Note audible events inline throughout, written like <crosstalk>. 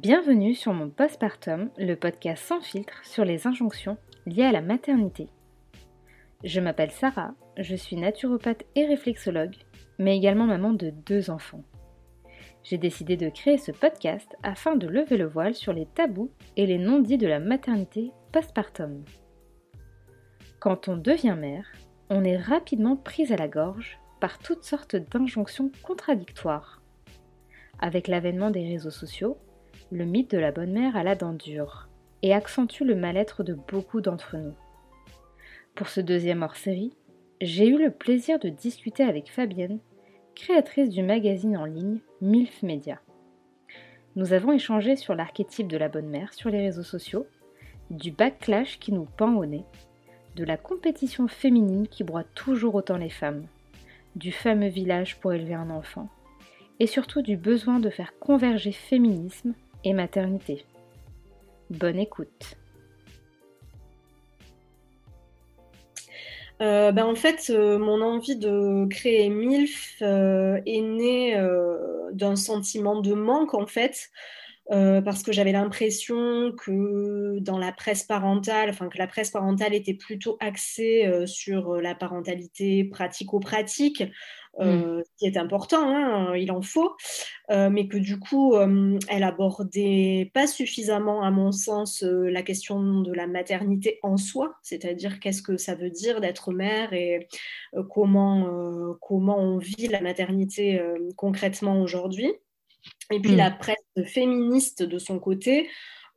Bienvenue sur mon postpartum, le podcast sans filtre sur les injonctions liées à la maternité. Je m'appelle Sarah, je suis naturopathe et réflexologue, mais également maman de deux enfants. J'ai décidé de créer ce podcast afin de lever le voile sur les tabous et les non-dits de la maternité postpartum. Quand on devient mère, on est rapidement prise à la gorge par toutes sortes d'injonctions contradictoires. Avec l'avènement des réseaux sociaux, le mythe de la bonne mère a la dent dure et accentue le mal-être de beaucoup d'entre nous. Pour ce deuxième hors-série, j'ai eu le plaisir de discuter avec Fabienne, créatrice du magazine en ligne MILF Media. Nous avons échangé sur l'archétype de la bonne mère sur les réseaux sociaux, du backlash qui nous pend au nez, de la compétition féminine qui broie toujours autant les femmes, du fameux village pour élever un enfant, et surtout du besoin de faire converger féminisme et maternité. Bonne écoute. Euh, ben, en fait, euh, mon envie de créer MILF euh, est née d'un sentiment de manque, en fait, parce que j'avais l'impression que dans la presse parentale, enfin que la presse parentale était plutôt axée sur la parentalité pratico-pratique, Mm. Euh, qui est important, hein, il en faut, euh, mais que du coup, euh, elle abordait pas suffisamment, à mon sens, la question de la maternité en soi, c'est-à-dire qu'est-ce que ça veut dire d'être mère et comment, comment on vit la maternité concrètement aujourd'hui. Et puis mm. la presse féministe de son côté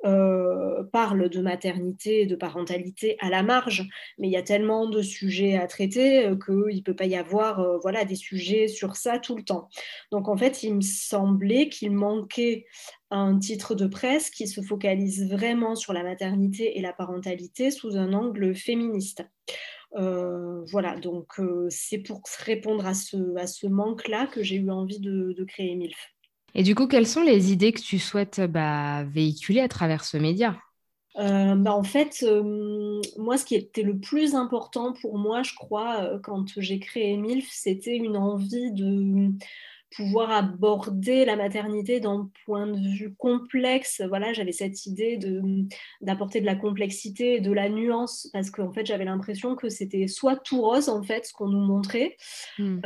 euh, parle de maternité et de parentalité à la marge, mais il y a tellement de sujets à traiter euh, qu'il ne peut pas y avoir euh, voilà, des sujets sur ça tout le temps. Donc en fait, il me semblait qu'il manquait un titre de presse qui se focalise vraiment sur la maternité et la parentalité sous un angle féministe. voilà, donc c'est pour répondre à ce, à ce manque-là que j'ai eu envie de, de créer MILF. Et du coup, quelles sont les idées que tu souhaites bah, véhiculer à travers ce média? Euh, bah, en fait, euh, moi, ce qui était le plus important pour moi, je crois, euh, quand j'ai créé MILF, c'était une envie de pouvoir aborder la maternité d'un point de vue complexe. Voilà, j'avais cette idée d'apporter de, la complexité et de la nuance parce qu'en fait, j'avais l'impression que c'était soit tout rose, en fait, ce qu'on nous montrait, hmm.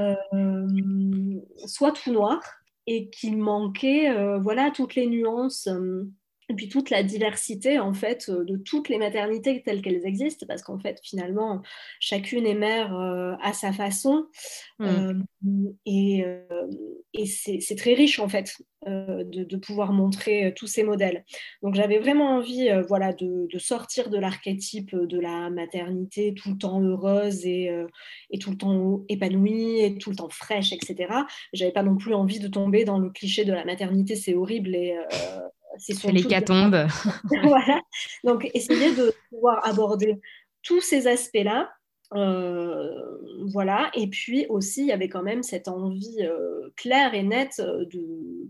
soit tout noir et qu'il manquait euh, voilà toutes les nuances euh, et puis toute la diversité en fait euh, de toutes les maternités telles qu'elles existent parce qu'en fait finalement chacune est mère à sa façon. Mm. et, et c'est très riche en fait de, de, pouvoir montrer tous ces modèles. Donc j'avais vraiment envie voilà de, de, sortir de l'archétype de la maternité tout le temps heureuse et, et, tout le temps épanouie et tout le temps fraîche etc j'avais pas non plus envie de tomber dans le cliché de la maternité c'est horrible et c'est l'hécatombe. <laughs> voilà. Donc, essayer de pouvoir aborder tous ces aspects-là. Euh, voilà. Et puis aussi, il y avait quand même cette envie euh, claire et nette de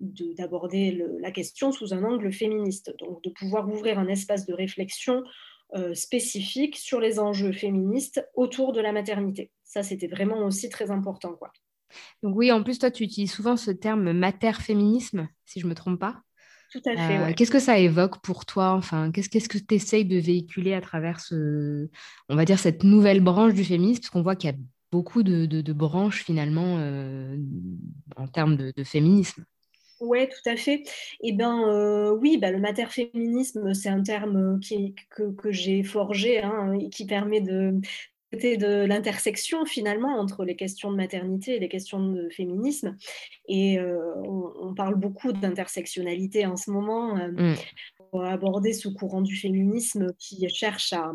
d'aborder la question sous un angle féministe, donc de pouvoir ouvrir un espace de réflexion euh, spécifique sur les enjeux féministes autour de la maternité. Ça, c'était vraiment aussi très important. Quoi. Donc oui, en plus, toi, tu utilises souvent ce terme mater-féminisme, si je ne me trompe pas. Tout à fait. Euh, qu'est-ce que ça évoque pour toi Enfin, qu'est-ce, qu'est-ce que tu essayes de véhiculer à travers ce, on va dire, cette nouvelle branche du féminisme? Parce qu'on voit qu'il y a beaucoup de, de, branches finalement euh, en termes de, féminisme. Oui, tout à fait. Eh bien, euh, oui, bah, le mater-féminisme, c'est un terme qui, que, que j'ai forgé hein, et qui permet de, de l'intersection finalement entre les questions de maternité et les questions de féminisme. Et euh, on, parle beaucoup d'intersectionnalité en ce moment. Euh, mm. pour aborder ce courant du féminisme qui cherche à,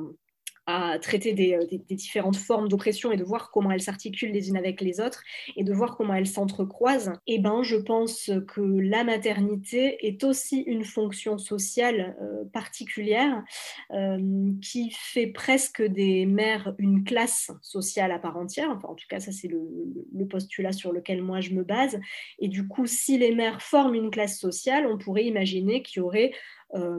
à traiter euh, des, différentes formes d'oppression et de voir comment elles s'articulent les unes avec les autres et de voir comment elles s'entrecroisent, eh ben, je pense que la maternité est aussi une fonction sociale euh, particulière euh, qui fait presque des mères une classe sociale à part entière. Enfin, en tout cas, ça c'est le, le postulat sur lequel moi je me base. Et du coup, si les mères forment une classe sociale, on pourrait imaginer qu'il y aurait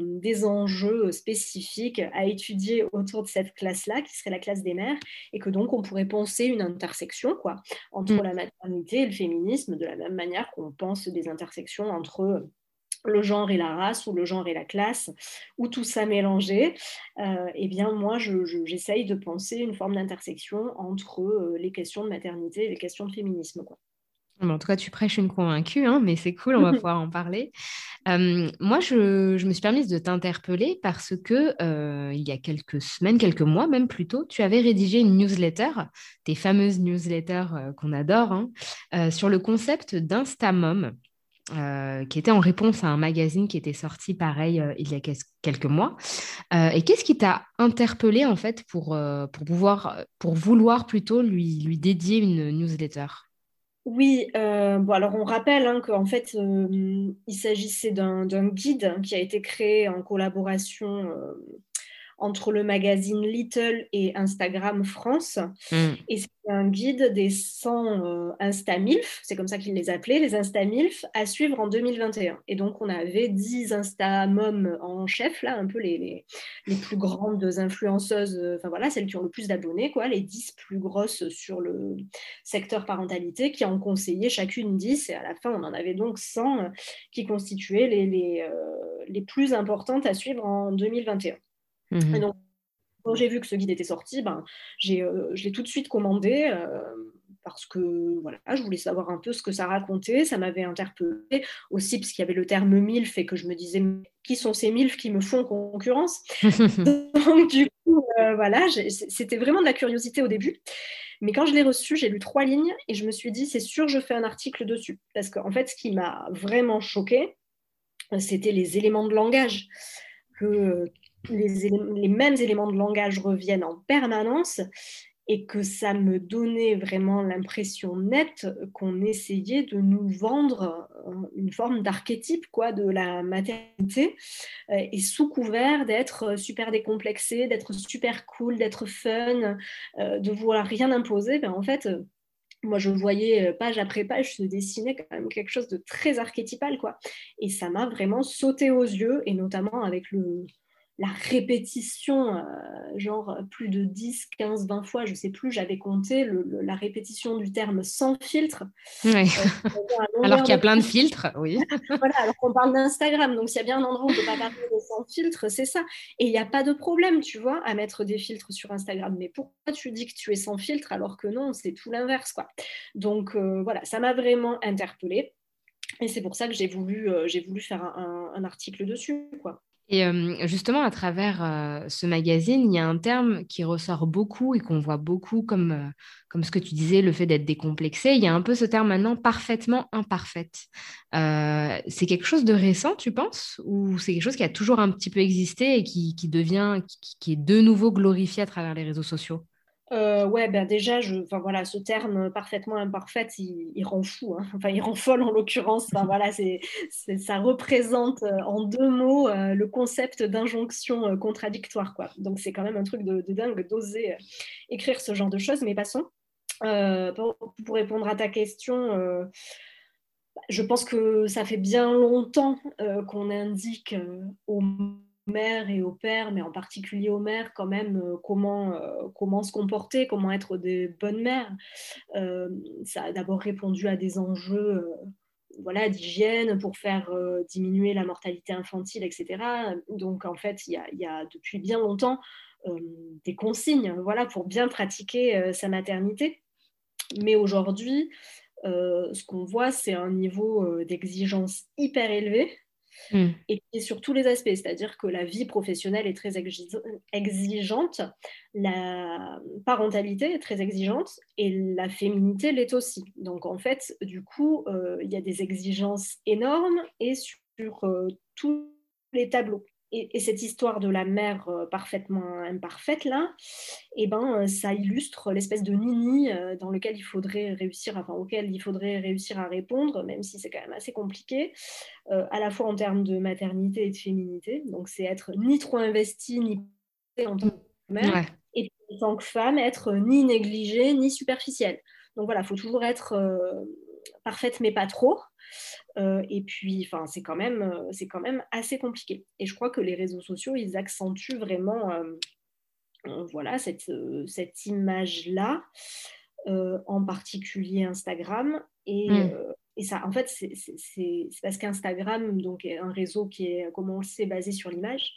des enjeux spécifiques à étudier autour de cette classe-là, qui serait la classe des mères, et que donc on pourrait penser une intersection quoi, entre mm. la maternité et le féminisme, de la même manière qu'on pense des intersections entre le genre et la race ou le genre et la classe, ou tout ça mélangé, euh, eh bien moi j'essaye de penser une forme d'intersection entre euh, les questions de maternité et les questions de féminisme. Quoi. En tout cas, tu prêches une convaincue, hein, mais c'est cool, on va <laughs> pouvoir en parler. Euh, moi, je, je, me suis permise de t'interpeller parce que il y a quelques semaines, quelques mois même plutôt, tu avais rédigé une newsletter, tes fameuses newsletters qu'on adore, hein, sur le concept d'Instamom. Euh, qui était en réponse à un magazine qui était sorti pareil euh, il y a quelques mois. Euh, et qu'est-ce qui t'a interpellé en fait pour, pour, pouvoir, pour vouloir plutôt lui, lui dédier une newsletter? Oui, bon alors on rappelle hein, qu'en fait il s'agissait d'un guide qui a été créé en collaboration entre le magazine Little et Instagram France. Mm. Et c'est un guide des 100 euh, Insta-MILF, c'est comme ça qu'ils les appelaient, les Insta-MILF, à suivre en 2021. Et donc, on avait 10 Insta-MOM en chef, là, un peu les, les, plus grandes influenceuses, euh, enfin voilà, celles qui ont le plus d'abonnés, quoi, les 10 plus grosses sur le secteur parentalité, qui en conseillaient chacune 10. Et à la fin, on en avait donc 100 euh, qui constituaient les, les, les plus importantes à suivre en 2021. Mhm. donc, quand j'ai vu que ce guide était sorti, ben, euh, je l'ai tout de suite commandé euh, parce que voilà, je voulais savoir un peu ce que ça racontait. Ça m'avait interpellé aussi parce qu'il y avait le terme MILF et que je me disais qui sont ces MILF qui me font concurrence? <laughs> donc, du coup, euh, voilà, c'était vraiment de la curiosité au début. Mais quand je l'ai reçu, j'ai lu trois lignes et je me suis dit, c'est sûr, je fais un article dessus. Parce qu'en fait, ce qui m'a vraiment choqué, c'était les éléments de langage. Que les, mêmes éléments de langage reviennent en permanence et que ça me donnait vraiment l'impression nette qu'on essayait de nous vendre euh, une forme d'archétype quoi de la maternité euh, et sous couvert d'être super décomplexé, d'être super cool, d'être fun, euh, de vouloir rien imposer, ben en fait moi je voyais page après page se dessiner quand même quelque chose de très archétypal quoi. Et ça m'a vraiment sauté aux yeux et notamment avec le la répétition, euh, genre plus de 10, 15, 20 fois, je ne sais plus, j'avais compté la répétition du terme sans filtre. Euh, <laughs> alors qu'il y a plein de filtres, oui. <laughs> voilà, alors qu'on parle d'Instagram, donc s'il y a bien un endroit où on ne peut pas parler de sans filtre, c'est ça. Et il n'y a pas de problème, tu vois, à mettre des filtres sur Instagram. Mais pourquoi tu dis que tu es sans filtre alors que non, c'est tout l'inverse, quoi. Donc euh, voilà, ça m'a vraiment interpellée. Et c'est pour ça que j'ai voulu, voulu faire un, un article dessus, quoi. Et justement, à travers ce magazine, il y a un terme qui ressort beaucoup et qu'on voit beaucoup comme, ce que tu disais, le fait d'être décomplexé. Il y a un peu ce terme maintenant parfaitement imparfaite. c'est quelque chose de récent, tu penses? Ou c'est quelque chose qui a toujours un petit peu existé et qui devient, qui, est de nouveau glorifié à travers les réseaux sociaux? Euh, ouais, ben déjà, je, voilà, ce terme parfaitement imparfait, il, rend fou, hein. enfin il rend folle en l'occurrence. Enfin voilà, ça représente euh, en deux mots euh, le concept d'injonction contradictoire. Donc c'est quand même un truc de, dingue d'oser écrire ce genre de choses. Mais passons. Pour, pour, répondre à ta question, je pense que ça fait bien longtemps qu'on indique au mère et au père, mais en particulier aux mères quand même, euh, comment, euh, comment se comporter, comment être des bonnes mères. Euh, ça a d'abord répondu à des enjeux voilà, d'hygiène pour faire diminuer la mortalité infantile, etc. Donc en fait, il y a, y a, depuis bien longtemps des consignes voilà, pour bien pratiquer sa maternité. Mais aujourd'hui, ce qu'on voit, c'est un niveau d'exigence hyper élevé Mm. et sur tous les aspects, c'est-à-dire que la vie professionnelle est très exigeante, la parentalité est très exigeante et la féminité l'est aussi. Donc en fait, du coup, euh, il y a des exigences énormes et sur euh, tous les tableaux et, cette histoire de la mère euh, parfaitement imparfaite, là, eh ben, euh, ça illustre l'espèce de nini euh, dans lequel il faudrait réussir, enfin, auquel il faudrait réussir à répondre, même si c'est quand même assez compliqué, à la fois en termes de maternité et de féminité. Donc, c'est être ni trop investi, ni en tant que mère, et en tant que femme, être ni négligée, ni superficielle. Donc voilà, il faut toujours être parfaite, mais pas trop. Euh, et puis, enfin, c'est quand même, euh, c'est quand même assez compliqué. Et je crois que les réseaux sociaux, ils accentuent vraiment, euh, voilà, cette, cette image-là, en particulier Instagram. Et, mm. et ça, en fait, c'est parce qu'Instagram, donc, est un réseau qui est, comme on le sait, basé sur l'image.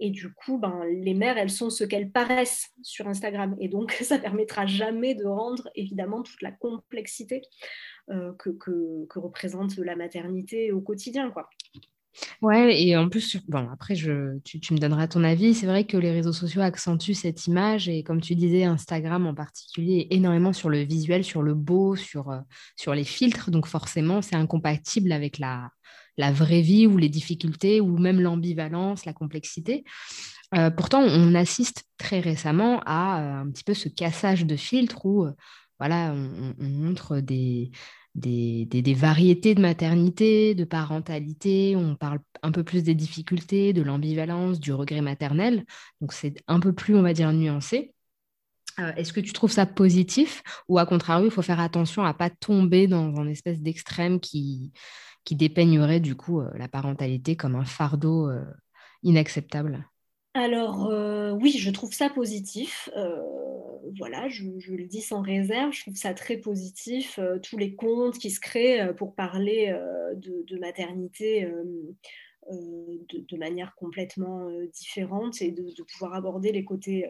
Et du coup, ben, les mères, elles sont ce qu'elles paraissent sur Instagram. Et donc, <laughs> ça permettra jamais de rendre, évidemment, toute la complexité que, que, représente la maternité au quotidien. Quoi. Ouais, et en plus, bon, après, je, tu, me donneras ton avis. C'est vrai que les réseaux sociaux accentuent cette image et comme tu disais, Instagram en particulier, énormément sur le visuel, sur le beau, sur, euh, sur les filtres. Donc forcément, c'est incompatible avec la, la vraie vie ou les difficultés ou même l'ambivalence, la complexité. Euh, pourtant, on assiste très récemment à euh, un petit peu ce cassage de filtres où on montre des des, variétés de maternité, de parentalité, on parle un peu plus des difficultés, de l'ambivalence, du regret maternel. Donc c'est un peu plus, on va dire, nuancé. Euh, est-ce que tu trouves ça positif ou à contrario, il faut faire attention à ne pas tomber dans un espèce d'extrême qui, qui dépeignerait du coup euh, la parentalité comme un fardeau euh, inacceptable? Alors oui, je trouve ça positif voilà, je, le dis sans réserve, je trouve ça très positif. Euh, tous les comptes qui se créent euh, pour parler euh, de, maternité de, manière complètement différente et de, pouvoir aborder les côtés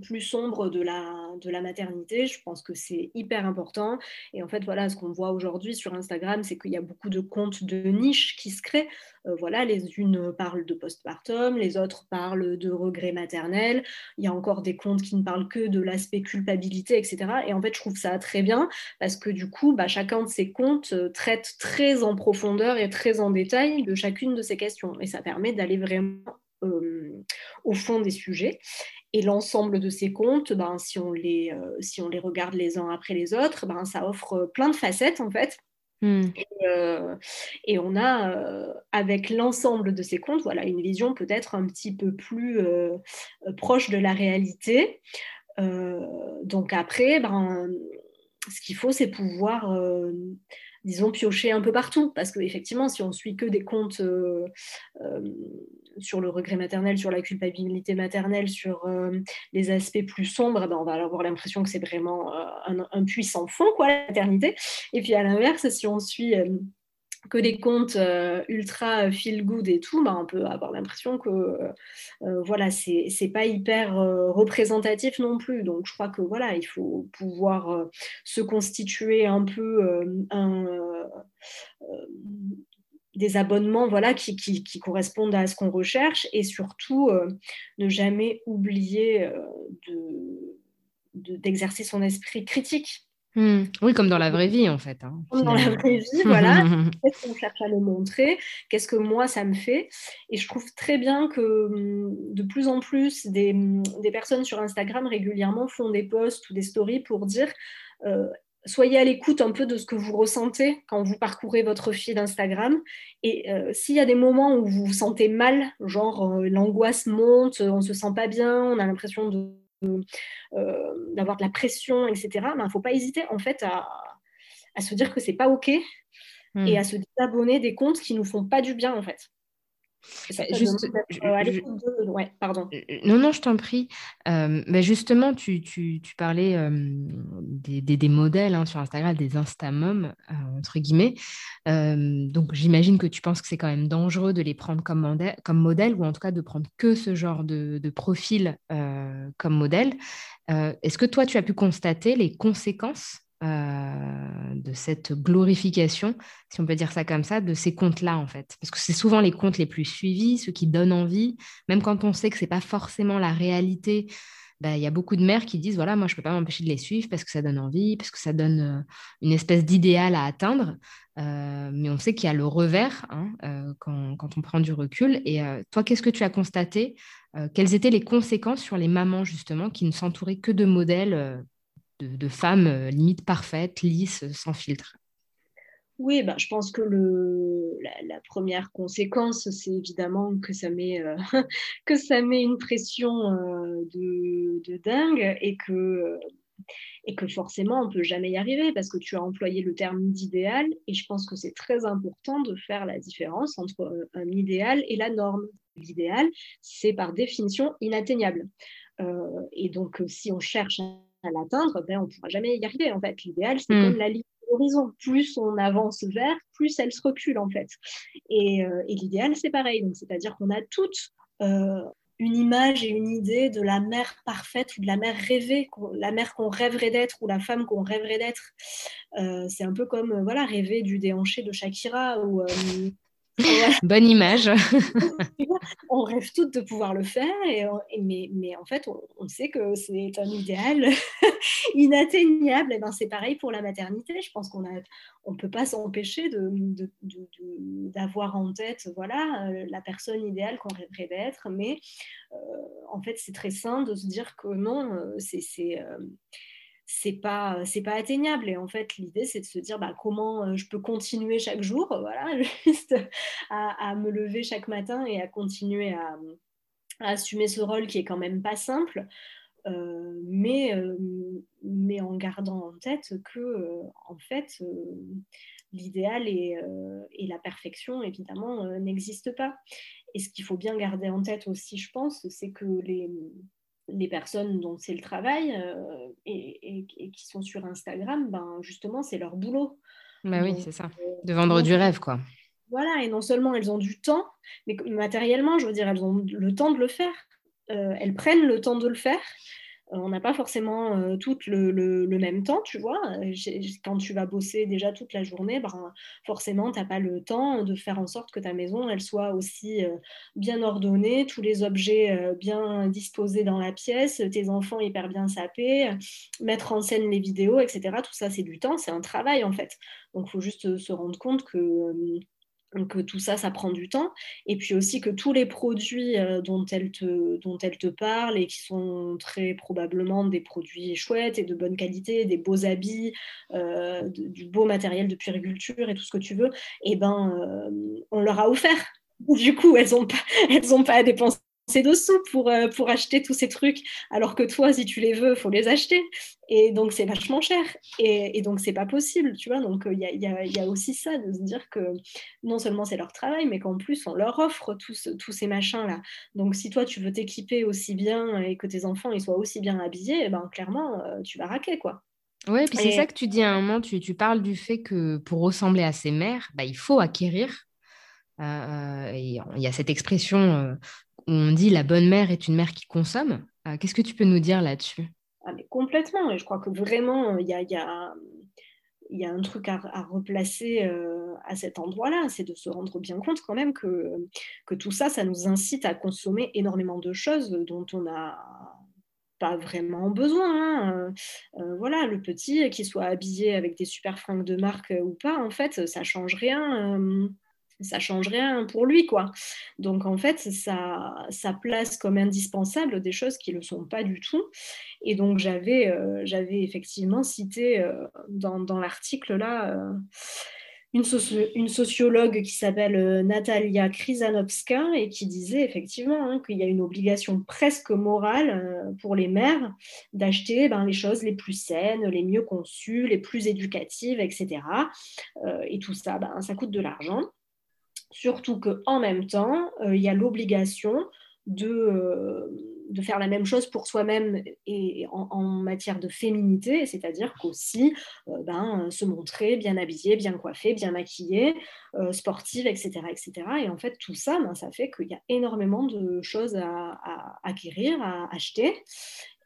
plus sombre de la, de la maternité. Je pense que c'est hyper important. Et en fait, voilà, ce qu'on voit aujourd'hui sur Instagram, c'est qu'il y a beaucoup de comptes de niche qui se créent. Euh, voilà, les unes parlent de postpartum, les autres parlent de regret maternel. Il y a encore des comptes qui ne parlent que de l'aspect culpabilité, etc. Et en fait, je trouve ça très bien parce que du coup, bah, chacun de ces comptes euh, traite très en profondeur et très en détail de chacune de ces questions. Et ça permet d'aller vraiment euh, au fond des sujets. Et l'ensemble de ces comptes, ben, si, on les, euh, si on les regarde les uns après les autres, ben, ça offre plein de facettes en fait. Hmm. Euh, et, on a, avec l'ensemble de ces comptes, voilà, une vision peut-être un petit peu plus proche de la réalité. donc après, ben, ce qu'il faut, c'est pouvoir disons, piocher un peu partout. Parce qu'effectivement, si on suit que des comptes euh, euh, sur le regret maternel, sur la culpabilité maternelle, sur euh, les aspects plus sombres, ben, on va avoir l'impression que c'est vraiment un, un, puissant fond, quoi, la maternité. Et puis à l'inverse, si on suit que des comptes euh, ultra feel good et tout, bah, on peut avoir l'impression que euh, euh, voilà, c'est pas hyper représentatif non plus. Donc je crois que voilà, il faut pouvoir se constituer un peu des abonnements voilà, qui, qui, correspondent à ce qu'on recherche et surtout ne jamais oublier d'exercer de, son esprit critique Hmm. Oui, comme dans la vraie vie, en fait. Hein, comme dans la vraie vie, voilà. <laughs> Qu'est-ce qu'on cherche à le montrer? Qu'est-ce que moi, ça me fait? Et je trouve très bien que hum, de plus en plus, des, hum, des, personnes sur Instagram régulièrement font des posts ou des stories pour dire euh, soyez à l'écoute un peu de ce que vous ressentez quand vous parcourez votre fil Instagram. Et euh, s'il y a des moments où vous vous sentez mal, genre euh, l'angoisse monte, on ne se sent pas bien, on a l'impression de euh, d'avoir de la pression, etc., il ben, ne faut pas hésiter en fait à, à se dire que c'est pas OK hmm. et à se désabonner des comptes qui nous font pas du bien en fait. Juste, pardon. Non, non, je t'en prie. Euh, mais justement, tu, tu, tu parlais euh, des, des, modèles hein, sur Instagram, des Instamom, entre guillemets. donc, j'imagine que tu penses que c'est quand même dangereux de les prendre comme, modèle, comme modèle, ou en tout cas de prendre que ce genre de, de profil comme modèle. Est-ce que toi, tu as pu constater les conséquences euh, de cette glorification, si on peut dire ça comme ça, de ces comptes-là, en fait. Parce que c'est souvent les comptes les plus suivis, ceux qui donnent envie, même quand on sait que ce n'est pas forcément la réalité. Bah, il y a beaucoup de mères qui disent voilà moi je ne peux pas m'empêcher de les suivre parce que ça donne envie parce que ça donne euh, une espèce d'idéal à atteindre euh, mais on sait qu'il y a le revers hein, quand, quand, on prend du recul et toi qu'est-ce que tu as constaté quelles étaient les conséquences sur les mamans justement qui ne s'entouraient que de modèles de, femmes euh, limite parfaites, lisses, sans filtre oui, ben, je pense que le, la, première conséquence, c'est évidemment que ça met, euh, <laughs> que ça met une pression euh, de, de, dingue et que, et que forcément, on ne peut jamais y arriver parce que tu as employé le terme d'idéal et je pense que c'est très important de faire la différence entre un idéal et la norme. L'idéal, c'est par définition inatteignable. et donc, si on cherche à l'atteindre, ben, on ne pourra jamais y arriver. En fait, l'idéal, c'est hmm. comme la ligne l'horizon. Plus on avance vers, plus elle se recule en fait. Et, euh, et l'idéal, c'est pareil. Donc, c'est-à-dire qu'on a toutes euh, une image et une idée de la mère parfaite ou de la mère rêvée, la mère qu'on rêverait d'être ou la femme qu'on rêverait d'être. Euh, c'est un peu comme voilà rêver du déhanché de Shakira ou <laughs> Bonne image. on rêve toutes de pouvoir le faire, et, mais, mais, en fait, on, sait que c'est un idéal <laughs> inatteignable. Et ben, c'est pareil pour la maternité. Je pense qu'on ne on peut pas s'empêcher d'avoir en tête voilà, euh, la personne idéale qu'on rêverait d'être, mais euh, en fait, c'est très sain de se dire que non, euh, c'est c'est pas c'est pas atteignable. Et en fait l'idée c'est de se dire bah, comment euh, je peux continuer chaque jour voilà <laughs> juste à, me lever chaque matin et à continuer à, assumer ce rôle qui est quand même pas simple euh, mais euh, mais en gardant en tête que en fait l'idéal et, et, la perfection évidemment n'existent pas. Et ce qu'il faut bien garder en tête aussi je pense c'est que les les personnes dont c'est le travail euh, et, qui sont sur Instagram, ben justement, c'est leur boulot. Bah oui, c'est ça. Euh, de vendre du rêve, quoi. Voilà, et non seulement elles ont du temps, mais matériellement, je veux dire, elles ont le temps de le faire. Euh, elles prennent le temps de le faire. Euh, on n'a pas forcément euh, tout le, même temps, tu vois. Euh, quand tu vas bosser déjà toute la journée, ben, forcément, tu n'as pas le temps de faire en sorte que ta maison, elle soit aussi bien ordonnée, tous les objets bien disposés dans la pièce, tes enfants hyper bien sapés, mettre en scène les vidéos, etc. Tout ça, c'est du temps, c'est un travail en fait. Donc, il faut juste se rendre compte que que tout ça, ça prend du temps. Et puis aussi que tous les produits euh, dont, elle te, parle et qui sont très probablement des produits chouettes et de bonne qualité, des beaux habits, euh, du beau matériel de puériculture et tout ce que tu veux, eh ben, euh, on leur a offert. <laughs> Du coup, elles n'ont pas à dépenser c'est dessous pour, euh, pour acheter tous ces trucs, alors que toi, si tu les veux, il faut les acheter. Et donc, c'est vachement cher. Et, et donc, c'est pas possible, tu vois. Donc, il y a, y, a, aussi ça, de se dire que non seulement c'est leur travail, mais qu'en plus, on leur offre tous, tous ces machins-là. Donc, si toi, tu veux t'équiper aussi bien et que tes enfants ils soient aussi bien habillés, eh ben, clairement, euh, tu vas raquer, quoi. Oui, puis c'est ça que tu dis à un moment, tu, tu, parles du fait que pour ressembler à ses mères, bah, il faut acquérir. Euh, il y a cette expression on dit la bonne mère est une mère qui consomme. Euh, qu'est-ce que tu peux nous dire là-dessus? Ah, Complètement. Et je crois que vraiment, il y a, un truc à, replacer euh, à cet endroit-là. C'est de se rendre bien compte quand même que, tout ça, ça nous incite à consommer énormément de choses dont on n'a pas vraiment besoin. Hein. Euh, voilà, le petit, qui soit habillé avec des super fringues de marque ou pas, en fait, ça change rien ça change rien pour lui, quoi. Donc en fait, ça, ça place comme indispensable des choses qui ne le sont pas du tout. Et donc j'avais, euh, effectivement cité euh, dans, dans l'article là euh, une, une, sociologue qui s'appelle Natalia Krizanovska et qui disait effectivement hein, qu'il y a une obligation presque morale pour les mères d'acheter ben, les choses les plus saines, les mieux conçues, les plus éducatives, etc. et tout ça, ben, ça coûte de l'argent. Surtout qu'en même temps, euh, il y a l'obligation de, euh, de, faire la même chose pour soi-même et en, matière de féminité, c'est-à-dire qu'aussi euh, ben, se montrer bien habillée, bien coiffée, bien maquillée, sportive, etc., etc. Et en fait, tout ça, ben, ça fait qu'il y a énormément de choses à, acquérir, à acheter.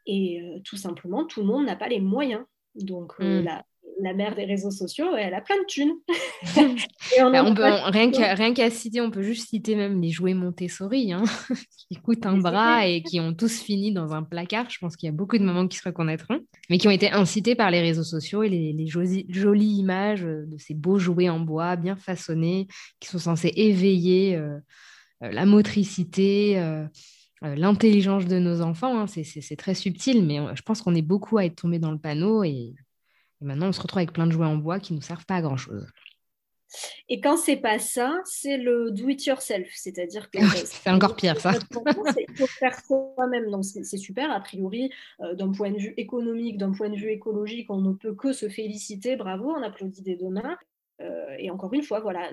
Et tout simplement, tout le monde n'a pas les moyens. Donc, mmh. la, la mère des réseaux sociaux, elle a plein de thunes. <laughs> Bah, on peut, rien qu'à citer, on peut juste citer même les jouets Montessori, hein, <laughs> qui coûtent un bras et qui ont tous fini dans un placard. Je pense qu'il y a beaucoup de mamans qui se reconnaîtront, mais qui ont été incités par les réseaux sociaux et les, jolies, images de ces beaux jouets en bois bien façonnés, qui sont censés éveiller euh, euh, la motricité. Euh, l'intelligence de nos enfants, hein. c'est très subtil, mais je pense qu'on est beaucoup à être tombé dans le panneau et et maintenant, on se retrouve avec plein de jouets en bois qui ne nous servent pas à grand-chose. Et quand c'est pas ça, c'est le do it yourself, c'est-à-dire que <laughs> c'est encore pire ça. Il faut faire soi-même, donc c'est super. A priori, euh, d'un point de vue économique, d'un point de vue écologique, on ne peut que se féliciter. Bravo, on applaudit des deux mains. Euh, et encore une fois, voilà,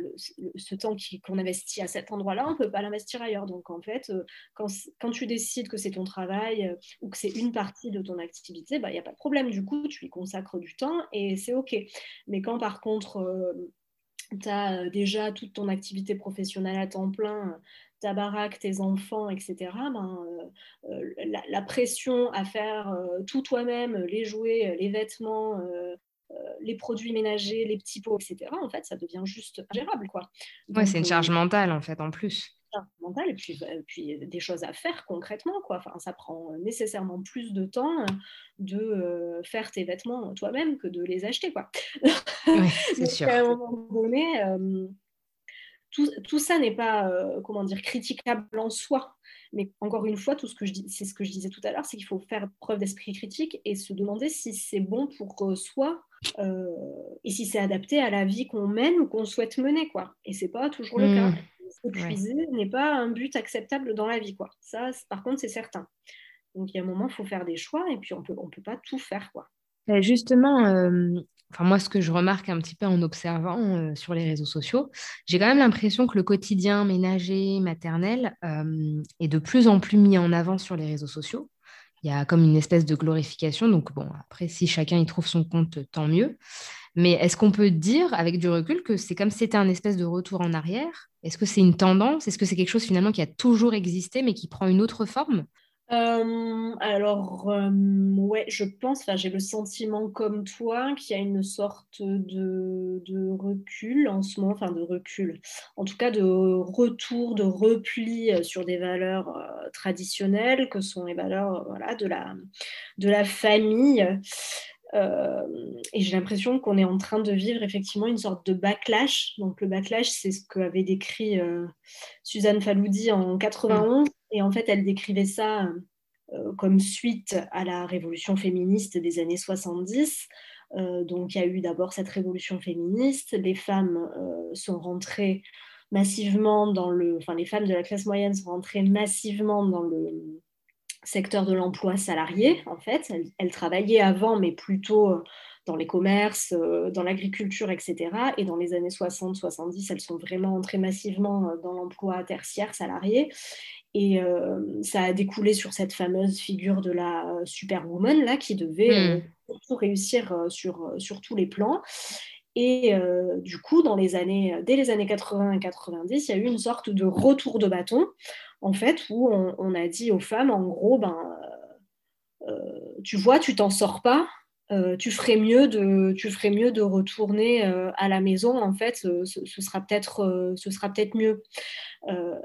ce temps qu'on investit à cet endroit-là, on ne peut pas l'investir ailleurs. Donc en fait, euh, quand, tu décides que c'est ton travail euh, ou que c'est une partie de ton activité, bah, il n'y a pas de problème. Du coup, tu lui consacres du temps et c'est OK. Mais quand par contre, tu as déjà toute ton activité professionnelle à temps plein, ta baraque, tes enfants, etc., ben, la, pression à faire tout toi-même, les jouets, les vêtements, les produits ménagers, les petits pots, etc., en fait, ça devient juste ingérable. Quoi. Ouais, c'est une charge euh, mentale, en fait, en plus. Charge mentale, et puis, bah, puis des choses à faire concrètement. Quoi. Enfin, ça prend nécessairement plus de temps de euh, faire tes vêtements toi-même que de les acheter. Quoi. <laughs> c'est sûr. À un moment donné, tout, tout, ça n'est pas, comment dire, critiquable en soi. Mais encore une fois, tout ce que je dis, c'est ce que je disais tout à l'heure, c'est qu'il faut faire preuve d'esprit critique et se demander si c'est bon pour soi euh, et si c'est adapté à la vie qu'on mène ou qu'on souhaite mener, quoi. Et c'est pas toujours le cas. S'épuiser mmh. n'est pas un but acceptable dans la vie, quoi. Ça, par contre, c'est certain. Donc, il y a un moment, il faut faire des choix et puis on peut, on peut pas tout faire, quoi. Justement, euh, enfin moi, ce que je remarque un petit peu en observant euh, sur les réseaux sociaux, j'ai quand même l'impression que le quotidien ménager, maternel est de plus en plus mis en avant sur les réseaux sociaux il y a comme une espèce de glorification. Donc, bon, après, si chacun y trouve son compte, tant mieux. Mais est-ce qu'on peut dire, avec du recul, que c'est comme si c'était un espèce de retour en arrière? Est-ce que c'est une tendance? Est-ce que c'est quelque chose finalement qui a toujours existé, mais qui prend une autre forme? Euh, alors, euh, ouais, je pense, j'ai le sentiment comme toi qu'il y a une sorte de, recul en ce moment, enfin de recul, en tout cas de retour, de repli euh, sur des valeurs traditionnelles que sont les valeurs de, la, de la famille. Et j'ai l'impression qu'on est en train de vivre effectivement une sorte de backlash. Donc le backlash, c'est ce qu'avait décrit Suzanne Faloudi en 91 et en fait, elle décrivait ça euh, comme suite à la révolution féministe des années 70. Euh, donc, il y a eu d'abord cette révolution féministe. Les femmes euh, sont rentrées massivement dans le. Enfin, les femmes de la classe moyenne sont rentrées massivement dans le secteur de l'emploi salarié, en fait. Elles, travaillaient avant, mais plutôt dans les commerces, dans l'agriculture, etc. Et dans les années 60-70, elles sont vraiment entrées massivement dans l'emploi tertiaire salarié. Et euh, ça a découlé sur cette fameuse figure de la euh, superwoman là, qui devait hmm. euh, réussir sur, sur tous les plans. Et du coup, dans les années, dès les années 80 et 90, il y a eu une sorte de retour de bâton, en fait, où on, a dit aux femmes, en gros, ben, tu vois, tu t'en sors pas, euh, tu ferais mieux de tu ferais mieux de retourner euh, à la maison en fait ce, sera peut-être ce peut-être mieux.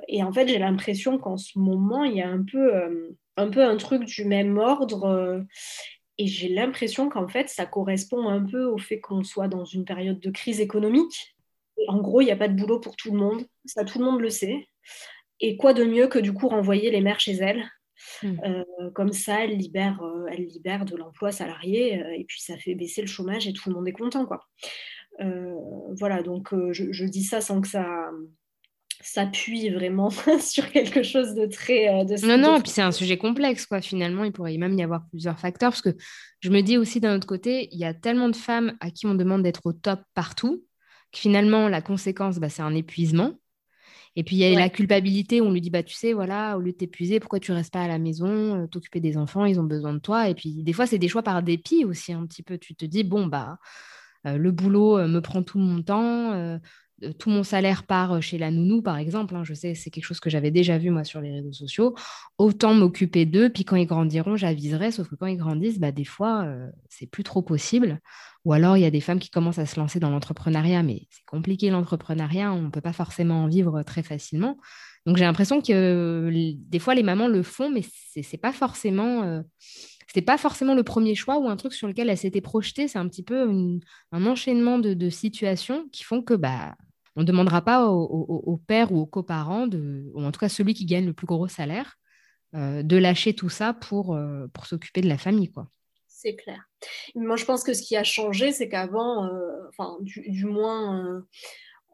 Et en fait j'ai l'impression qu'en ce moment il y a un peu un peu un truc du même ordre et j'ai l'impression qu'en fait ça correspond un peu au fait qu'on soit dans une période de crise économique en gros il n'y a pas de boulot pour tout le monde ça tout le monde le sait et quoi de mieux que du coup renvoyer les mères chez elles? Mmh. Euh, comme ça, elle libère, euh, elle libère de l'emploi salarié euh, et puis ça fait baisser le chômage et tout le monde est content. Quoi. voilà, donc je, dis ça sans que ça s'appuie vraiment <laughs> sur quelque chose de très... De, non, non, puis c'est un sujet complexe, quoi. Finalement, il pourrait même y avoir plusieurs facteurs, parce que je me dis aussi d'un autre côté, il y a tellement de femmes à qui on demande d'être au top partout, que finalement, la conséquence, bah, c'est un épuisement. Et puis, il y a la culpabilité où on lui dit, bah, tu sais, voilà, au lieu de t'épuiser, pourquoi tu restes pas à la maison, euh, t'occuper des enfants, ils ont besoin de toi. Et puis, des fois, c'est des choix par dépit aussi, un petit peu. Tu te dis, bon, bah, euh, le boulot euh, me prend tout mon temps, tout mon salaire part chez la nounou, par exemple. Hein, je sais, c'est quelque chose que j'avais déjà vu, moi, sur les réseaux sociaux. Autant m'occuper d'eux, puis quand ils grandiront, j'aviserai. Sauf que quand ils grandissent, bah, des fois, c'est plus trop possible. Ou alors, il y a des femmes qui commencent à se lancer dans l'entrepreneuriat, mais c'est compliqué l'entrepreneuriat, on ne peut pas forcément en vivre très facilement. Donc, j'ai l'impression que des fois, les mamans le font, mais ce n'est pas forcément... Euh, pas forcément le premier choix ou un truc sur lequel elles s'étaient projetées. C'est un petit peu un enchaînement de, situations qui font que bah, on ne demandera pas au, père ou aux coparents, de, ou en tout cas celui qui gagne le plus gros salaire, euh, de lâcher tout ça pour, euh, pour s'occuper de la famille. quoi c'est clair. Moi, je pense que ce qui a changé, c'est qu'avant, euh, enfin, du, moins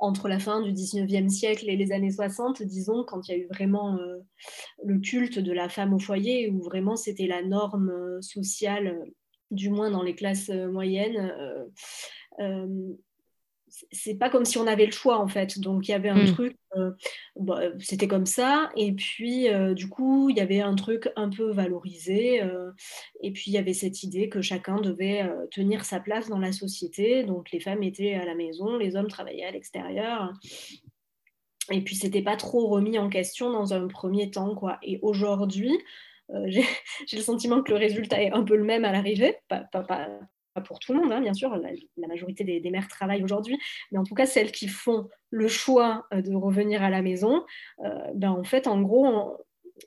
entre la fin du 19e siècle et les années 60, disons, quand il y a eu vraiment euh, le culte de la femme au foyer, où vraiment c'était la norme sociale, du moins dans les classes moyennes, c'est pas comme si on avait le choix en fait. Donc il y avait un hmm. truc, euh, bah, c'était comme ça. Et puis euh, du coup, il y avait un truc un peu valorisé. Euh, et puis il y avait cette idée que chacun devait tenir sa place dans la société. Donc les femmes étaient à la maison, les hommes travaillaient à l'extérieur. Et puis c'était pas trop remis en question dans un premier temps quoi. Et aujourd'hui, <laughs> j'ai le sentiment que le résultat est un peu le même à l'arrivée, pas, pas, pas, pas pour tout le monde, hein, bien sûr, la, majorité des, mères travaillent aujourd'hui, mais en tout cas, celles qui font le choix euh, de revenir à la maison, euh, ben, en fait, en gros,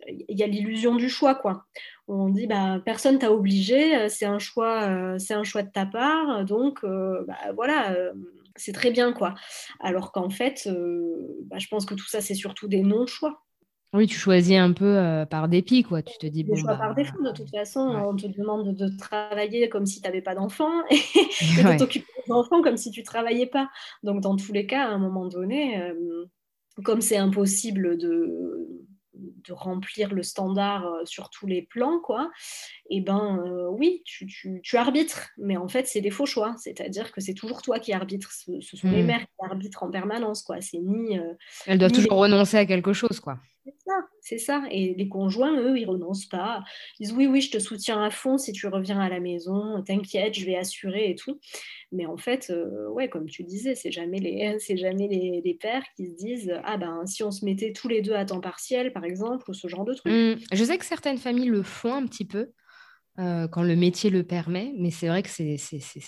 il y a l'illusion du choix, quoi. On dit, bah, personne t'a obligé, euh, c'est un, choix, c'est un choix de ta part, donc bah, voilà, c'est très bien, quoi. Alors qu'en fait, bah, je pense que tout ça, c'est surtout des non-choix. Oui, tu choisis un peu euh, par dépit, quoi. Tu te dis, bon. choix par bah, défaut, de toute façon. On te demande de travailler comme si tu n'avais pas d'enfants <laughs> et, <laughs> de t'occuper des enfants comme si tu ne travaillais pas. Donc, dans tous les cas, à un moment donné, euh, comme c'est impossible de, de remplir le standard euh, sur tous les plans, quoi, et eh ben oui, tu, tu, arbitres, mais en fait, c'est des faux choix. C'est-à-dire que c'est toujours toi qui arbitres. Ce, sont les mmh. mères qui arbitrent en permanence, quoi. C'est ni. Elles doivent toujours renoncer à quelque chose, quoi. C'est ça, c'est ça. Et les conjoints, eux, ils renoncent pas. Ils disent oui, oui, je te soutiens à fond si tu reviens à la maison, t'inquiète, je vais assurer et tout. Mais en fait, euh, ouais, comme tu disais, c'est jamais les, <laughs> c'est jamais les, les, pères qui se disent ah ben si on se mettait tous les deux à temps partiel, par exemple, ou ce genre de truc. Mmh. je sais que certaines familles le font un petit peu. Euh, quand le métier le permet, mais c'est vrai que c'est,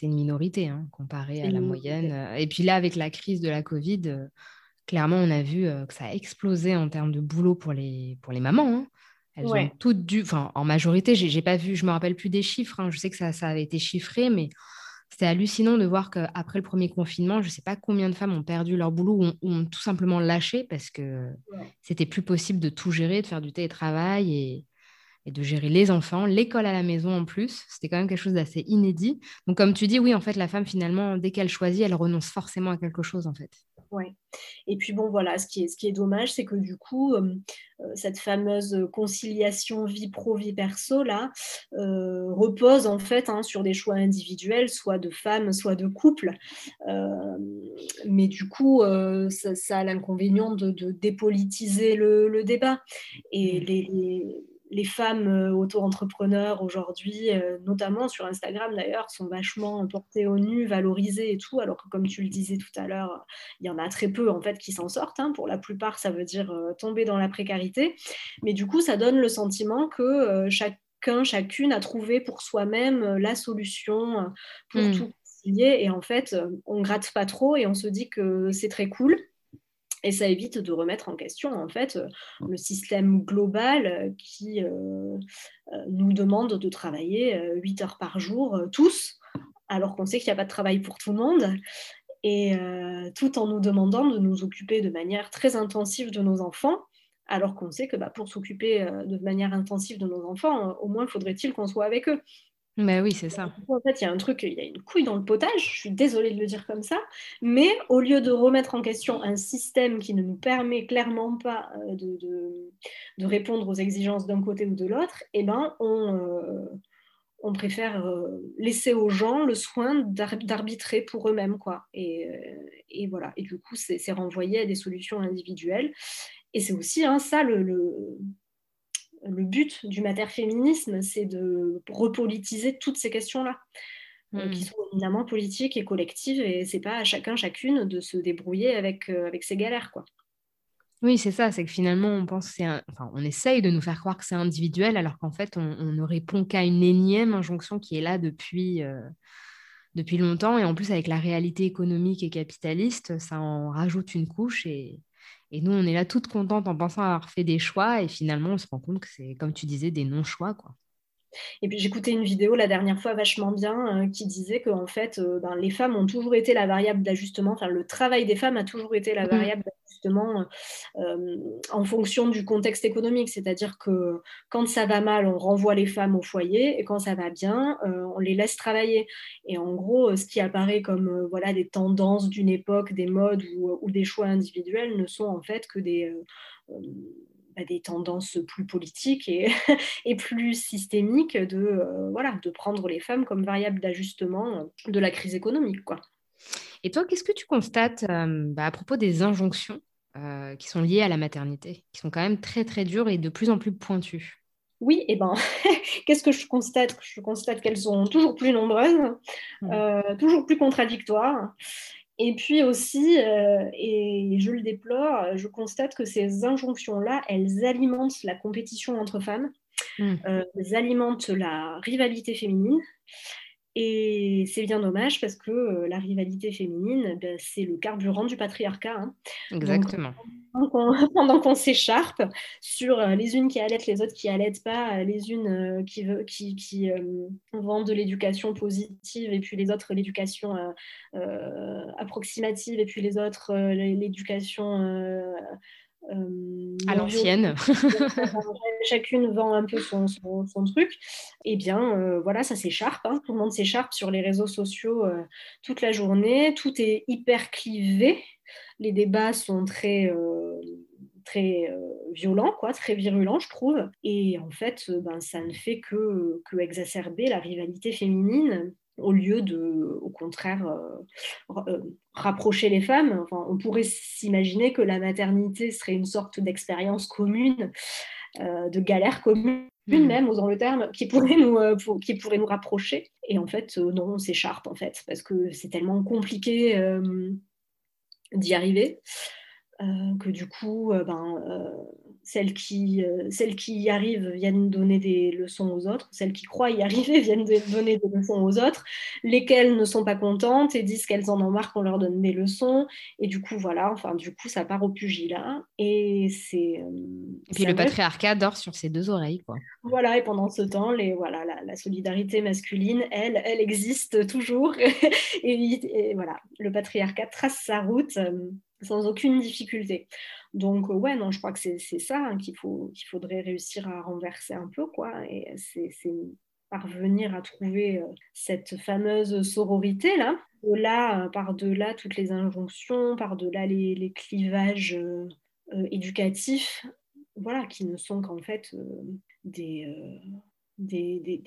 une minorité hein, comparé à la moyenne. Et puis là, avec la crise de la Covid, euh, clairement, on a vu que ça a explosé en termes de boulot pour les, pour les mamans. Hein. Elles ont toutes dû, enfin, en majorité, j'ai, pas vu, je me rappelle plus des chiffres. Hein. Je sais que ça, ça avait été chiffré, mais c'était hallucinant de voir qu'après le premier confinement, je ne sais pas combien de femmes ont perdu leur boulot ou ont, tout simplement lâché parce que c'était plus possible de tout gérer, de faire du télétravail et, et de gérer les enfants, l'école à la maison en plus. C'était quand même quelque chose d'assez inédit. Donc, comme tu dis, oui, en fait, la femme, finalement, dès qu'elle choisit, elle renonce forcément à quelque chose, en fait. Ouais. Et puis bon, voilà, ce qui est, ce qui est dommage, c'est que du coup, euh, euh, cette fameuse conciliation vie pro, vie perso, là, euh, repose en fait hein, sur des choix individuels, soit de femmes, soit de couple. mais du coup, ça, a l'inconvénient de, dépolitiser le, débat. Et mmh. les les femmes euh, auto-entrepreneurs aujourd'hui, euh, notamment sur Instagram d'ailleurs, sont vachement portées au nu, valorisées et tout, alors que comme tu le disais tout à l'heure, il y en a très peu en fait qui s'en sortent. Hein. Pour la plupart, ça veut dire euh, tomber dans la précarité. Mais du coup, ça donne le sentiment que chacun, chacune a trouvé pour soi-même la solution pour mmh. tout concilier. Et en fait, on gratte pas trop et on se dit que c'est très cool. Et ça évite de remettre en question en fait euh, le système global euh, qui euh, nous demande de travailler 8 heures par jour tous, alors qu'on sait qu'il n'y a pas de travail pour tout le monde, et tout en nous demandant de nous occuper de manière très intensive de nos enfants, alors qu'on sait que bah, pour s'occuper de manière intensive de nos enfants, au moins faudrait-il qu'on soit avec eux. Mais oui, c'est ça. En fait, il y a un truc, il y a une couille dans le potage, je suis désolée de le dire comme ça, mais au lieu de remettre en question un système qui ne nous permet clairement pas euh, de, de, répondre aux exigences d'un côté ou de l'autre, eh ben, on, euh, on préfère euh, laisser aux gens le soin d'arbitrer pour eux-mêmes. quoi. Et, et, voilà. Et du coup, c'est renvoyé à des solutions individuelles. Et c'est aussi hein, ça le, le le but du mater-féminisme, c'est de repolitiser toutes ces questions-là, euh, qui hmm. sont évidemment politiques et collectives, et c'est pas à chacun, chacune de se débrouiller avec, euh, avec ses galères, quoi. Oui, c'est ça, c'est que finalement, on pense c'est enfin, on essaye de nous faire croire que c'est individuel, alors qu'en fait, on, ne répond qu'à une énième injonction qui est là depuis, euh, depuis longtemps, et en plus, avec la réalité économique et capitaliste, ça en rajoute une couche, et, et nous, on est là toutes contentes en pensant avoir fait des choix et finalement, on se rend compte que c'est, comme tu disais, des non-choix. quoi. Et puis j'écoutais une vidéo la dernière fois vachement bien euh, qui disait que en fait, euh, ben, les femmes ont toujours été la variable d'ajustement, enfin le travail des femmes a toujours été la mmh. variable d'ajustement euh, en fonction du contexte économique. C'est-à-dire que quand ça va mal, on renvoie les femmes au foyer et quand ça va bien, on les laisse travailler. Et en gros, ce qui apparaît comme voilà, des tendances d'une époque, des modes ou, ou, des choix individuels ne sont en fait que des des tendances plus politiques et, <laughs> et plus systémiques de, euh, voilà, de prendre les femmes comme variable d'ajustement de la crise économique. Quoi. Et toi, qu'est-ce que tu constates bah, à propos des injonctions qui sont liées à la maternité, qui sont quand même très très dures et de plus en plus pointues? Oui, et eh ben, <laughs> qu'est-ce que je constate? Je constate qu'elles sont toujours plus nombreuses, mmh. toujours plus contradictoires. Et puis aussi, euh, et je le déplore, je constate que ces injonctions-là, elles alimentent la compétition entre femmes, mmh. euh, elles alimentent la rivalité féminine. Et c'est bien dommage parce que euh, la rivalité féminine, ben, c'est le carburant du patriarcat. Hein. Exactement. <laughs> pendant qu'on s'écharpe sur euh, les unes qui allaitent, les autres qui allaitent pas, euh, les unes qui, qui, qui vendent de l'éducation positive et puis les autres l'éducation approximative et puis les autres l'éducation euh, à l'ancienne. <laughs> chacune vend un peu son, son, truc. Eh bien, euh, voilà, ça s'écharpe. Hein. Tout le monde s'écharpe sur les réseaux sociaux euh, toute la journée. Tout est hyper clivé. Les débats sont très très violents, quoi, très virulents, je trouve. Et en fait, ben, ça ne fait que, que exacerber la rivalité féminine au lieu de, au contraire, euh, euh, rapprocher les femmes. Enfin, on pourrait s'imaginer que la maternité serait une sorte d'expérience commune, euh, de galère commune hmm. même, osons le terme, qui pourrait nous, qui pourrait nous rapprocher. Et en fait, non, on s'écharpe, en fait, parce que c'est tellement compliqué d'y arriver. Que du coup, ben, celles qui, euh, celles qui y arrivent viennent donner des leçons aux autres, celles qui croient y arriver <laughs> viennent donner des leçons aux autres, lesquelles ne sont pas contentes et disent qu'elles en ont marre qu'on leur donne des leçons, et du coup, voilà, enfin, du coup, ça part au pugilat, et c'est... Euh, et puis le patriarcat dort sur ses deux oreilles, quoi. Voilà, et pendant ce temps, les, voilà, la, solidarité masculine, elle, elle existe toujours, <laughs> et, voilà, le patriarcat trace sa route euh, sans aucune difficulté. Donc, euh, ouais, non, je crois que c'est ça hein, qu'il faudrait réussir à renverser un peu, quoi. Et c'est parvenir à trouver euh, cette fameuse sororité-là, là, euh, par-delà toutes les injonctions, par-delà les, clivages éducatifs, voilà, qui ne sont qu'en fait des,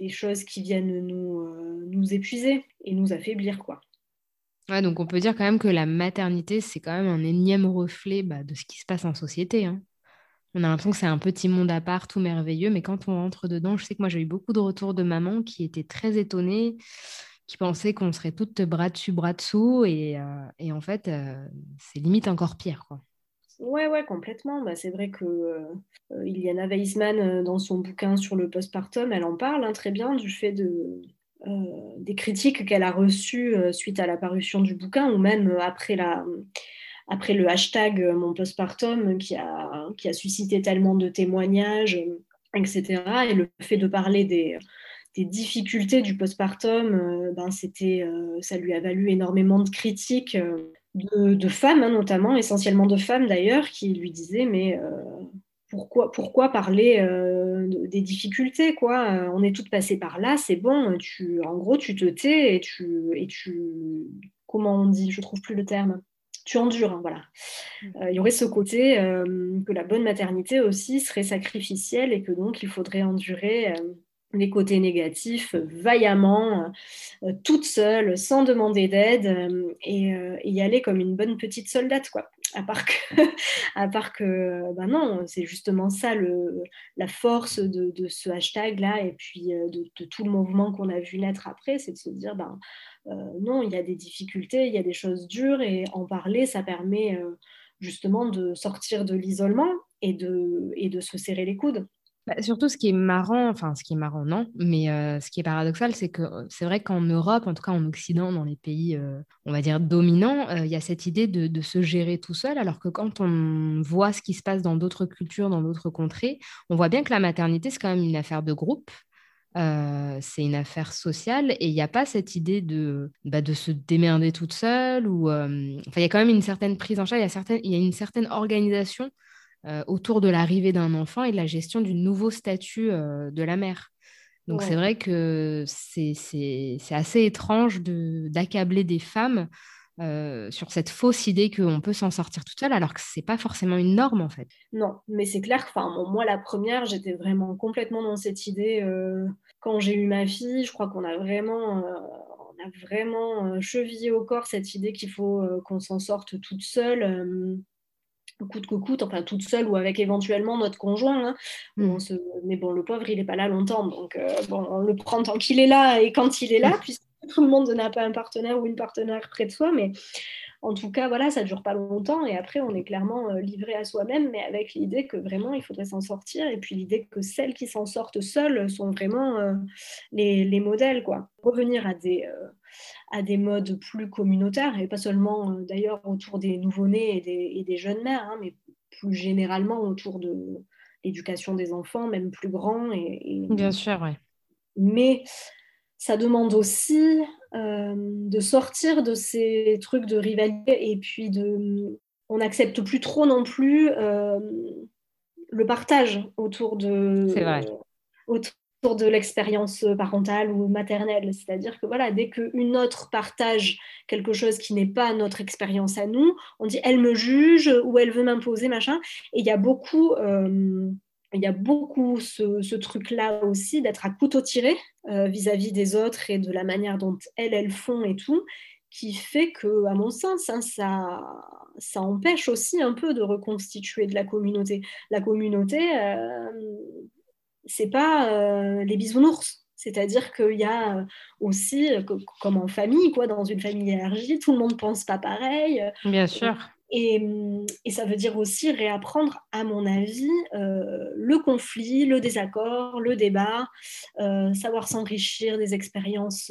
choses qui viennent nous, nous épuiser et nous affaiblir, quoi donc on peut dire quand même que la maternité, c'est quand même un énième reflet bah, de ce qui se passe en société. Hein. On a l'impression que c'est un petit monde à part, tout merveilleux, mais quand on entre dedans, je sais que moi j'ai eu beaucoup de retours de mamans qui étaient très étonnées, qui pensaient qu'on serait toutes bras dessus, bras dessous, et, euh, en fait, euh, c'est limite encore pire. Quoi. Ouais, ouais, complètement. Bah, c'est vrai que euh, Iliana Weisman, dans son bouquin sur le postpartum, elle en parle hein, très bien du fait de, euh, des critiques qu'elle a reçues euh, suite à la parution du bouquin ou même euh, après, la, après le hashtag mon postpartum qui a, qui a suscité tellement de témoignages, etc. Et le fait de parler des, des difficultés du postpartum, ben c'était, ça lui a valu énormément de critiques de, femmes, hein, notamment, essentiellement de femmes d'ailleurs, qui lui disaient mais pourquoi, pourquoi parler euh, des difficultés quoi? Euh, On est toutes passées par là, c'est bon. Tu, en gros, tu te tais et tu, et tu, comment on dit? Je trouve plus le terme. Tu endures, hein, voilà. Mm. Euh, il y aurait ce côté que la bonne maternité aussi serait sacrificielle et que donc il faudrait endurer les côtés négatifs vaillamment, toute seule, sans demander d'aide, et, y aller comme une bonne petite soldate, quoi à part que, <laughs> à part que ben non, c'est justement ça le, la force de, ce hashtag-là et puis euh, de, de, tout le mouvement qu'on a vu naître après, c'est de se dire, ben, euh, non, il y a des difficultés, il y a des choses dures et en parler, ça permet euh, justement de sortir de l'isolement et et de se serrer les coudes. Bah, surtout, ce qui est marrant, enfin, ce qui est marrant, non, mais euh, ce qui est paradoxal, c'est que euh, c'est vrai qu'en Europe, en tout cas en Occident, dans les pays, euh, on va dire, dominants, il y a cette idée de, se gérer tout seul, alors que quand on voit ce qui se passe dans d'autres cultures, dans d'autres contrées, on voit bien que la maternité, c'est quand même une affaire de groupe. c'est une affaire sociale et il n'y a pas cette idée de, bah, de se démerder toute seule ou il y a quand même une certaine prise en charge, il y a une certaine organisation autour de l'arrivée d'un enfant et de la gestion du nouveau statut euh, de la mère. Donc c'est vrai que c'est assez étrange d'accabler des femmes euh, sur cette fausse idée qu'on peut s'en sortir toute seule, alors que ce n'est pas forcément une norme en fait. Non, mais c'est clair que moi, la première, j'étais vraiment complètement dans cette idée quand j'ai eu ma fille. Je crois qu'on a vraiment on a vraiment chevillé au corps cette idée qu'il faut qu'on s'en sorte toute seule coûte que coûte, enfin toute seule ou avec éventuellement notre conjoint. Hein. Mm. Mais bon, le pauvre, il n'est pas là longtemps, donc euh, bon, on le prend tant qu'il est là et quand il est là, puisque tout le monde n'a pas un partenaire ou une partenaire près de soi, mais en tout cas, voilà, ça ne dure pas longtemps et après, on est clairement euh, livré à soi-même, mais avec l'idée que vraiment, il faudrait s'en sortir et puis l'idée que celles qui s'en sortent seules sont vraiment euh, les, les, modèles, quoi. Revenir à des à des modes plus communautaires, et pas seulement euh, d'ailleurs autour des nouveau-nés et des, jeunes mères, hein, mais plus généralement autour de l'éducation des enfants, même plus grands. Et, Bien sûr, oui. Mais ça demande aussi euh, de sortir de ces trucs de rivalité et puis de on n'accepte plus trop non plus euh, le partage autour de C'est vrai de l'expérience parentale ou maternelle. C'est-à-dire que voilà, dès qu'une autre partage quelque chose qui n'est pas notre expérience à nous, on dit elle me juge ou elle veut m'imposer, machin. Et il y a beaucoup, euh, il y a beaucoup ce, truc-là aussi d'être à couteau tiré euh, vis-à-vis des autres et de la manière dont elles, elles font et tout, qui fait que, à mon sens, hein, ça, ça empêche aussi un peu de reconstituer de la communauté. La communauté, euh, c'est pas euh, les bisounours. C'est-à-dire qu'il y a euh, aussi, euh, comme en famille, quoi, dans une famille élargie, tout le monde pense pas pareil. Bien sûr. Et, et, ça veut dire aussi réapprendre, à mon avis, le conflit, le désaccord, le débat, savoir s'enrichir des expériences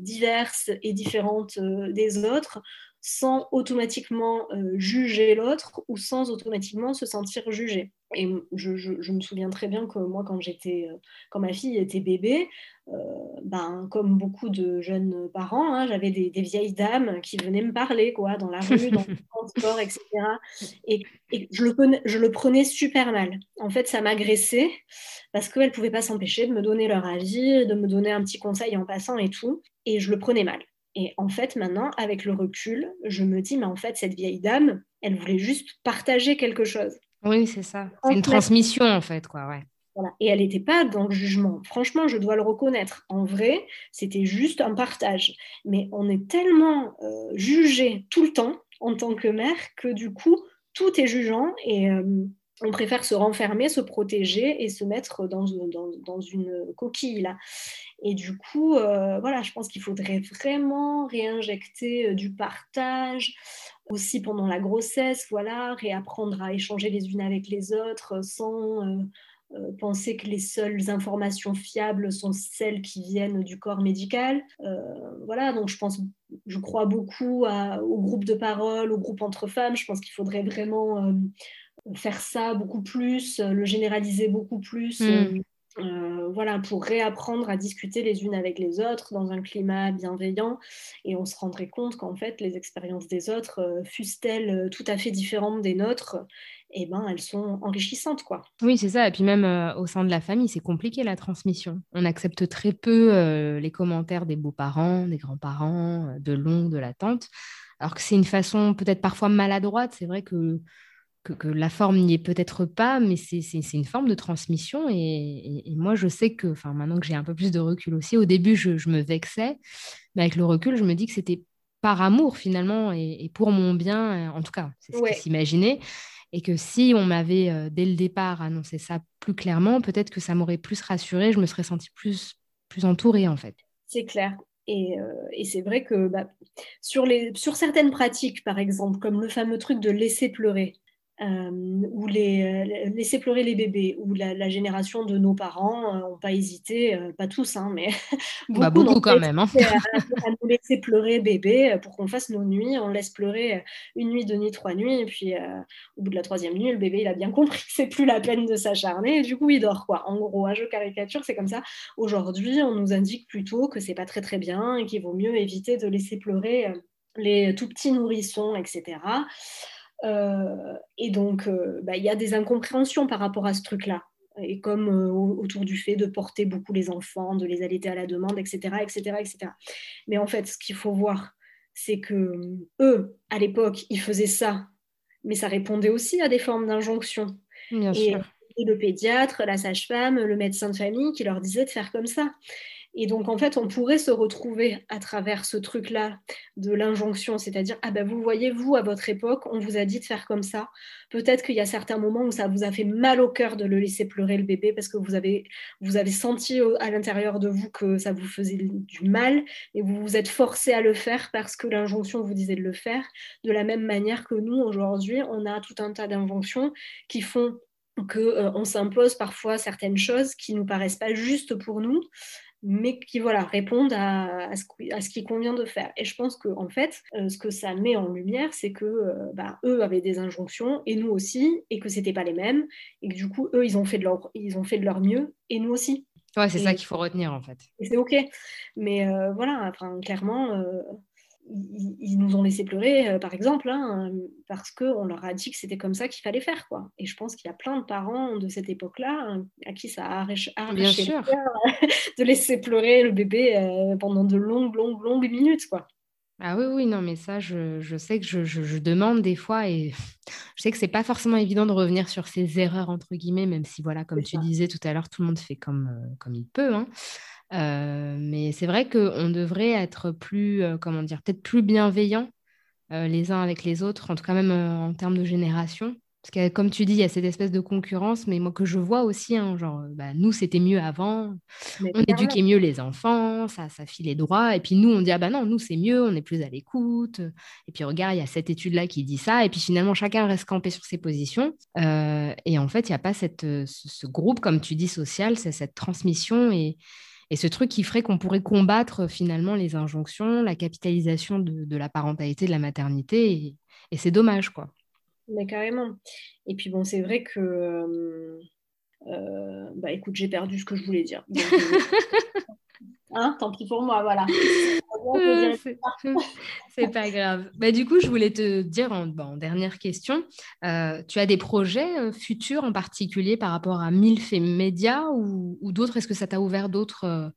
diverses et différentes des autres, sans automatiquement juger l'autre ou sans automatiquement se sentir jugé. Et je, me souviens très bien que moi, quand j'étais, euh, quand ma fille était bébé, euh, ben, comme beaucoup de jeunes parents, hein, j'avais des, vieilles dames qui venaient me parler, quoi, dans la rue, dans le <laughs> transport, etc. Et, je, le prenais, je le prenais super mal. En fait, ça m'agressait parce qu'elles ne pouvaient pas s'empêcher de me donner leur avis, de me donner un petit conseil en passant et tout. Et je le prenais mal. Et en fait, maintenant, avec le recul, je me dis, mais en fait, cette vieille dame, elle voulait juste partager quelque chose. Oui, c'est ça. C'est une transmission, en fait, quoi, ouais. Voilà. Et elle n'était pas dans le jugement. Franchement, je dois le reconnaître. En vrai, c'était juste un partage. Mais on est tellement euh, jugé tout le temps en tant que mère que du coup, tout est jugeant et euh, on préfère se renfermer, se protéger et se mettre dans, une coquille. Et du coup, euh, voilà, je pense qu'il faudrait vraiment réinjecter du partage, aussi pendant la grossesse, voilà, réapprendre à échanger les unes avec les autres sans euh, euh, penser que les seules informations fiables sont celles qui viennent du corps médical. Euh, voilà, donc je pense, je crois beaucoup au groupe de parole, au groupe entre femmes. Je pense qu'il faudrait vraiment faire ça beaucoup plus, le généraliser beaucoup plus. Mmh. Euh, voilà, pour réapprendre à discuter les unes avec les autres dans un climat bienveillant. Et on se rendrait compte qu'en fait, les expériences des autres, euh, fussent-elles euh, tout à fait différentes des nôtres, eh ben, elles sont enrichissantes. quoi. Oui, c'est ça. Et puis même au sein de la famille, c'est compliqué la transmission. On accepte très peu les commentaires des beaux-parents, des grands-parents, de l'oncle, de la tante. Alors que c'est une façon peut-être parfois maladroite. C'est vrai que que, la forme n'y est peut-être pas, mais c'est une forme de transmission. Et, moi, je sais que, enfin, maintenant que j'ai un peu plus de recul aussi, au début, je, me vexais, mais avec le recul, je me dis que c'était par amour finalement et, pour mon bien, en tout cas, c'est ce ouais. qui s'imaginait. Et que si on m'avait, euh, dès le départ, annoncé ça plus clairement, peut-être que ça m'aurait plus rassurée, je me serais sentie plus, plus entourée en fait. C'est clair. Et, euh, et c'est vrai que bah, sur, les, sur certaines pratiques, par exemple, comme le fameux truc de laisser pleurer, ou les, euh, laisser pleurer les bébés, ou la, génération de nos parents n'ont euh, pas hésité, pas tous, hein, mais <laughs> bah, beaucoup, quand même, hein. <laughs> à, nous laisser pleurer bébé pour qu'on fasse nos nuits. On laisse pleurer une nuit, deux nuits, trois nuits, et puis au bout de la troisième nuit, le bébé il a bien compris que c'est plus la peine de s'acharner, et du coup il dort quoi. En gros, à jeu caricature, c'est comme ça. Aujourd'hui, on nous indique plutôt que c'est pas très très bien et qu'il vaut mieux éviter de laisser pleurer les tout petits nourrissons, etc. Euh, et donc, euh, bah, il y a des incompréhensions par rapport à ce truc-là. Et comme euh, autour du fait de porter beaucoup les enfants, de les allaiter à la demande, etc., etc., etc. Mais en fait, ce qu'il faut voir, c'est que eux, à l'époque, ils faisaient ça, mais ça répondait aussi à des formes d'injonction. Bien et, et le pédiatre, la sage-femme, le médecin de famille qui leur disait de faire comme ça. Et donc, en fait, on pourrait se retrouver à travers ce truc-là de l'injonction, c'est-à-dire, ah ben vous voyez, vous, à votre époque, on vous a dit de faire comme ça. Peut-être qu'il y a certains moments où ça vous a fait mal au cœur de le laisser pleurer le bébé parce que vous avez, vous avez senti à l'intérieur de vous que ça vous faisait du mal et vous vous êtes forcé à le faire parce que l'injonction vous disait de le faire. De la même manière que nous, aujourd'hui, on a tout un tas d'injonctions qui font qu'on euh, s'impose parfois certaines choses qui nous paraissent pas justes pour nous, mais qui voilà, répondent à, à, ce, à, ce, qui convient de faire. Et je pense que en fait, euh, ce que ça met en lumière, c'est que euh, bah, eux avaient des injonctions et nous aussi, et que c'était pas les mêmes, et que du coup eux ils ont fait de leur, ils ont fait de leur mieux et nous aussi. Ouais, c'est ça qu'il faut retenir en fait. Et c'est ok, mais voilà, enfin, clairement ils, nous ont laissé pleurer, euh, par exemple, hein, parce qu'on leur a dit que c'était comme ça qu'il fallait faire. Quoi. Et je pense qu'il y a plein de parents de cette époque-là hein, à qui ça a arraché, <laughs> de laisser pleurer le bébé euh, pendant de longues, longues, longues minutes. Quoi. Ah oui, oui, non, mais ça, je, je sais que je, je, demande des fois et <laughs> je sais que c'est pas forcément évident de revenir sur ces erreurs, entre guillemets, même si, voilà, comme tu disais tout à l'heure, tout le monde fait comme, euh, comme il peut. Hein. Euh, mais c'est vrai qu'on devrait être plus, euh, comment dire, peut-être plus bienveillants euh, les uns avec les autres, en tout cas même en termes de génération. Parce que comme tu dis, il y a cette espèce de concurrence, mais moi que je vois aussi, hein, genre, bah, nous, c'était mieux avant, on éduquait mieux les enfants, ça, ça filait droit, et puis nous, on dit, ah bah non, nous, c'est mieux, on est plus à l'écoute, et puis regarde, il y a cette étude-là qui dit ça, et puis finalement, chacun reste campé sur ses positions, et en fait, il n'y a pas cette, ce, ce, groupe, comme tu dis, social, c'est cette transmission, et, et ce truc qui ferait qu'on pourrait combattre euh, finalement les injonctions, la capitalisation de, la parentalité, de la maternité. Et, c'est dommage, quoi. Mais carrément. Et puis bon, c'est vrai que... Euh, euh, bah écoute, j'ai perdu ce que je voulais dire. <laughs> Hein, tant pis pour moi, voilà. <laughs> <laughs> c'est pas grave. Bah, du coup, je voulais te dire en, dernière question, euh, tu as des projets euh, futurs en particulier par rapport à MILF et Média ou, d'autres? Est-ce que ça t'a ouvert d'autres euh,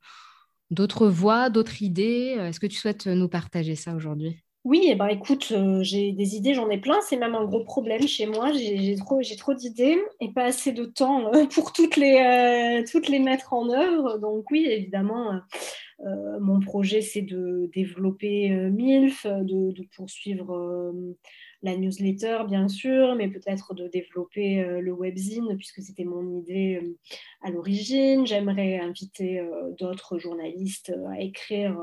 d'autres voies, d'autres idées? Est-ce que tu souhaites nous partager ça aujourd'hui? Oui, eh ben, écoute, j'ai des idées, j'en ai plein. C'est même un gros problème chez moi. J'ai trop, d'idées et pas assez de temps <laughs> pour toutes les, toutes les mettre en œuvre. Donc oui, évidemment, euh, mon projet, c'est de développer euh, MILF, de, poursuivre euh, la newsletter, bien sûr, mais peut-être de développer euh, le webzine, puisque c'était mon idée euh, à l'origine. J'aimerais inviter euh, d'autres journalistes à écrire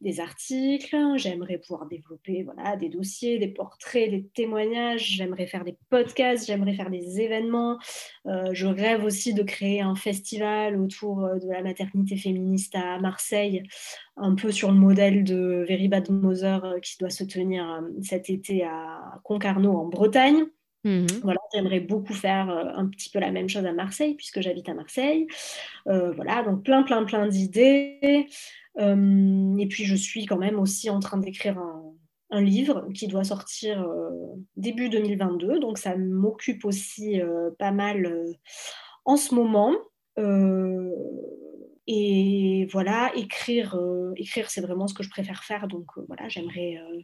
des articles. J'aimerais pouvoir développer voilà, des dossiers, des portraits, des témoignages. J'aimerais faire des podcasts, j'aimerais faire des événements. je rêve aussi de créer un festival autour de la maternité féministe à Marseille un peu sur le modèle de Very Bad Mother euh, qui doit se tenir euh, cet été à Concarneau en Bretagne. Mhm. Voilà, j'aimerais beaucoup faire euh, un petit peu la même chose à Marseille puisque j'habite à Marseille. voilà, donc plein, plein, plein d'idées. et puis je suis quand même aussi en train d'écrire un, un, livre qui doit sortir début 2022. Donc ça m'occupe aussi pas mal en ce moment. Et voilà, écrire, euh, écrire c'est vraiment ce que je préfère faire. Donc euh, voilà, j'aimerais euh,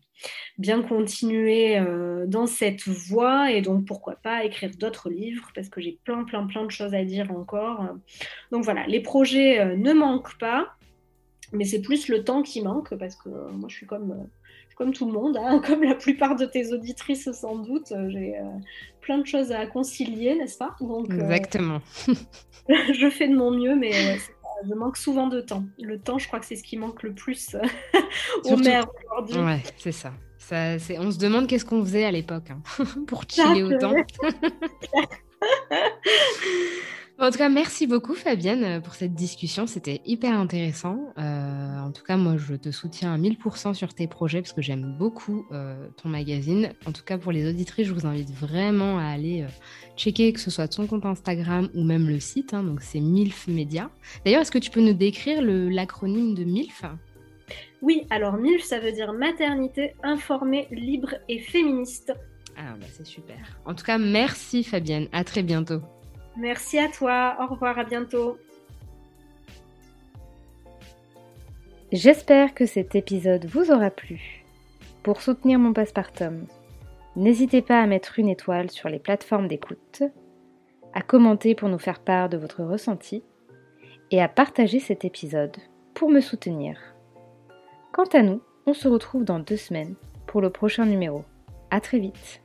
bien continuer dans cette voie et donc pourquoi pas écrire d'autres livres parce que j'ai plein, plein, plein de choses à dire encore. Donc voilà, les projets ne manquent pas, mais c'est plus le temps qui manque parce que moi je suis comme, comme tout le monde, hein, <laughs> comme la plupart de tes auditrices sans doute. J'ai plein de choses à concilier, n'est-ce pas? Donc, Exactement. <laughs> <laughs> je fais de mon mieux, mais je manque souvent de temps. Le temps, je crois que c'est ce qui manque le plus euh, <laughs> aux mères aujourd'hui. Ouais, c'est ça. ça on se demande qu'est-ce qu'on faisait à l'époque hein, <laughs> pour chiller autant. <laughs> En tout cas, merci beaucoup Fabienne pour cette discussion. C'était hyper intéressant. Euh, en tout cas, moi, je te soutiens à 1000% sur tes projets parce que j'aime beaucoup euh, ton magazine. En tout cas, pour les auditrices, je vous invite vraiment à aller euh, checker que ce soit ton compte Instagram ou même le site. Hein. donc, c'est MILF Media. D'ailleurs, est-ce que tu peux nous décrire l'acronyme de MILF? Oui, alors MILF, ça veut dire maternité informée, libre et féministe. Ah, bah, c'est super. En tout cas, merci Fabienne. À très bientôt. Merci à toi. Au revoir, à bientôt. J'espère que cet épisode vous aura plu. Pour soutenir mon passepartum, n'hésitez pas à mettre une étoile sur les plateformes d'écoute, à commenter pour nous faire part de votre ressenti et à partager cet épisode pour me soutenir. Quant à nous, on se retrouve dans deux semaines pour le prochain numéro. À très vite